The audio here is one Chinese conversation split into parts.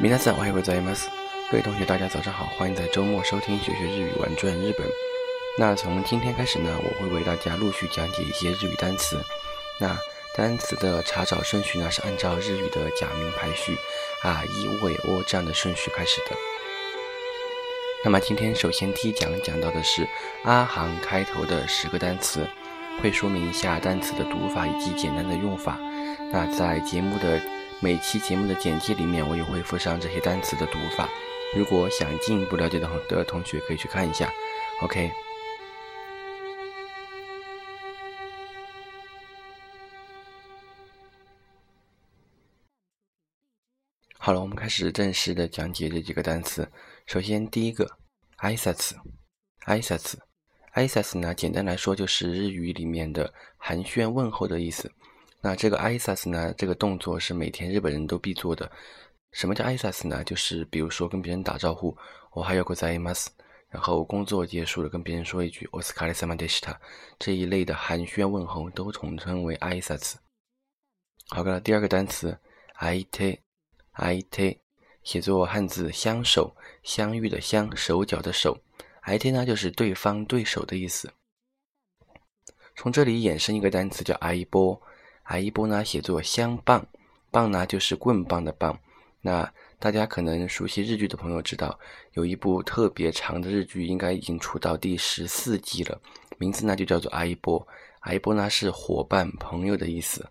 皆さんおはようございます。各位同学，大家早上好，欢迎在周末收听学学日语玩转日本。那从今天开始呢，我会为大家陆续讲解一些日语单词。那单词的查找顺序呢，是按照日语的假名排序啊，一、尾、o 这样的顺序开始的。那么今天首先第一讲讲到的是阿行开头的十个单词，会说明一下单词的读法以及简单的用法。那在节目的 每期节目的简介里面，我也会附上这些单词的读法。如果想进一步了解的的同学，可以去看一下。OK。好了，我们开始正式的讲解这几个单词。首先，第一个挨拶词，挨拶词，挨拶呢，简单来说就是日语里面的寒暄问候的意思。那这个挨拶呢，这个动作是每天日本人都必做的。什么叫挨拶呢？就是比如说跟别人打招呼，我还有个在 mas，然后工作结束了，跟别人说一句お疲れ様でした，这一类的寒暄问候都统称为挨拶。好了，第二个单词相手。相手写作汉字相守，相遇的相，手脚的手。相手呢就是对方、对手的意思。从这里衍生一个单词叫相 棒，相棒呢写作相棒，棒呢就是棍棒的棒。那大家可能熟悉日剧的朋友知道，有一部特别长的日剧，应该已经出到第十四季了，名字呢就叫做相棒。相棒呢是伙伴、朋友的意思。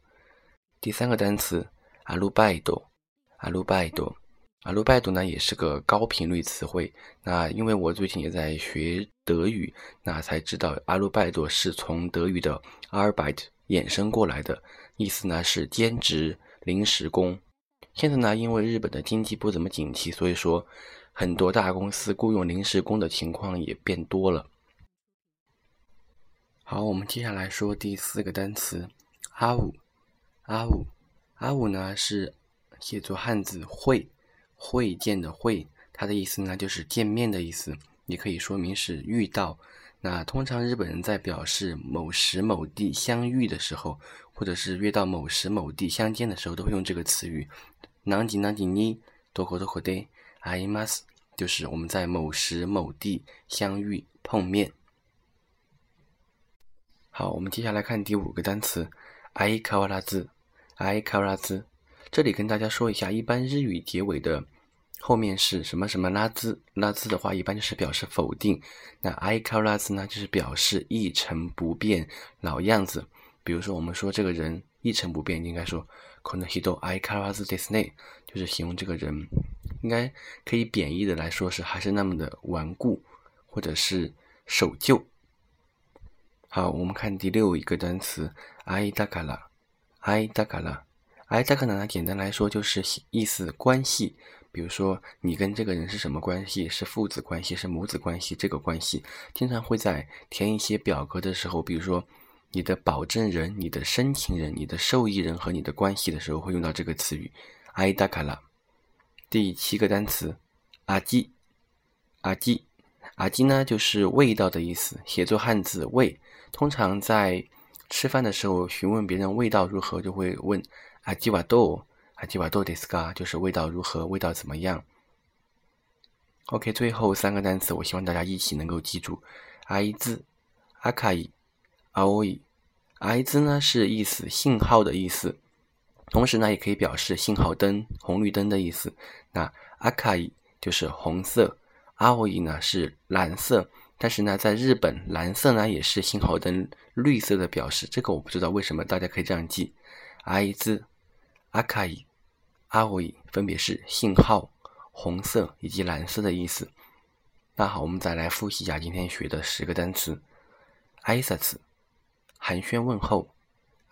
第三个单词アルバイト。阿鲁拜多，阿鲁拜多呢也是个高频率词汇。那因为我最近也在学德语，那才知道阿鲁拜多是从德语的 Arbeit 衍生过来的，意思呢是兼职、临时工。现在呢，因为日本的经济不怎么景气，所以说很多大公司雇佣临时工的情况也变多了。好，我们接下来说第四个单词阿五，阿五，阿五呢是。写作汉字会，会见的会，它的意思呢就是见面的意思，也可以说明是遇到。那通常日本人在表示某时某地相遇的时候，或者是约到某时某地相见的时候，都会用这个词语。南吉南吉尼多口多口的阿伊玛斯，就是我们在某时某地相遇碰面。好，我们接下来看第五个单词，爱卡瓦拉兹，爱卡瓦拉兹。这里跟大家说一下，一般日语结尾的后面是什么什么拉兹，拉兹的话一般就是表示否定。那 i k a 拉兹呢，就是表示一成不变，老样子。比如说我们说这个人一成不变，应该说 konohido i k a 拉兹 desne，就是形容这个人，应该可以贬义的来说是还是那么的顽固，或者是守旧。好，我们看第六一个单词 i dakara，i dakara。哎，这个呢，简单来说就是意思关系，比如说你跟这个人是什么关系，是父子关系，是母子关系，这个关系经常会在填一些表格的时候，比如说你的保证人、你的申请人、你的受益人和你的关系的时候，会用到这个词语。哎，达卡拉。第七个单词，阿基，阿基，阿基呢就是味道的意思，写作汉字味，通常在吃饭的时候询问别人味道如何，就会问。阿基瓦豆，阿基瓦豆迪斯卡，就是味道如何，味道怎么样？OK，最后三个单词，我希望大家一起能够记住。I 字，阿卡伊，阿欧伊。I 字呢是意思信号的意思，同时呢也可以表示信号灯、红绿灯的意思。那阿卡伊就是红色，阿欧伊呢是蓝色。但是呢，在日本，蓝色呢也是信号灯绿色的表示。这个我不知道为什么，大家可以这样记。I 字。阿卡伊、阿维伊分别是信号、红色以及蓝色的意思。那好，我们再来复习一下今天学的十个单词：挨拶、寒暄问候；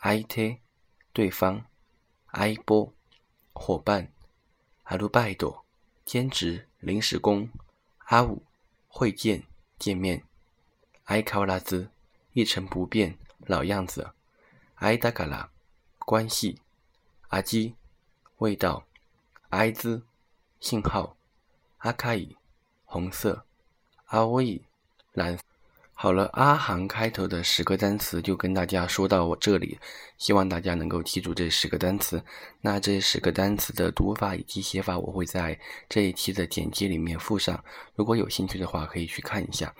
相手、对方；相棒、伙伴；アルバイト、兼职、临时工；阿五、会见、见面；相変わらず、一成不变、老样子；相だから、关系。 阿基，味道；埃兹，信号；阿卡伊，红色；阿威，蓝。好了，阿航开头的十个单词就跟大家说到我这里，希望大家能够记住这十个单词。那这十个单词的读法以及写法，我会在这一期的简介里面附上，如果有兴趣的话，可以去看一下。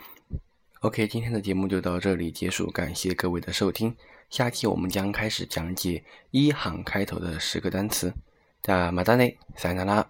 OK，今天的节目就到这里结束，感谢各位的收听。下期我们将开始讲解一行开头的十个单词。大马达内，塞纳拉。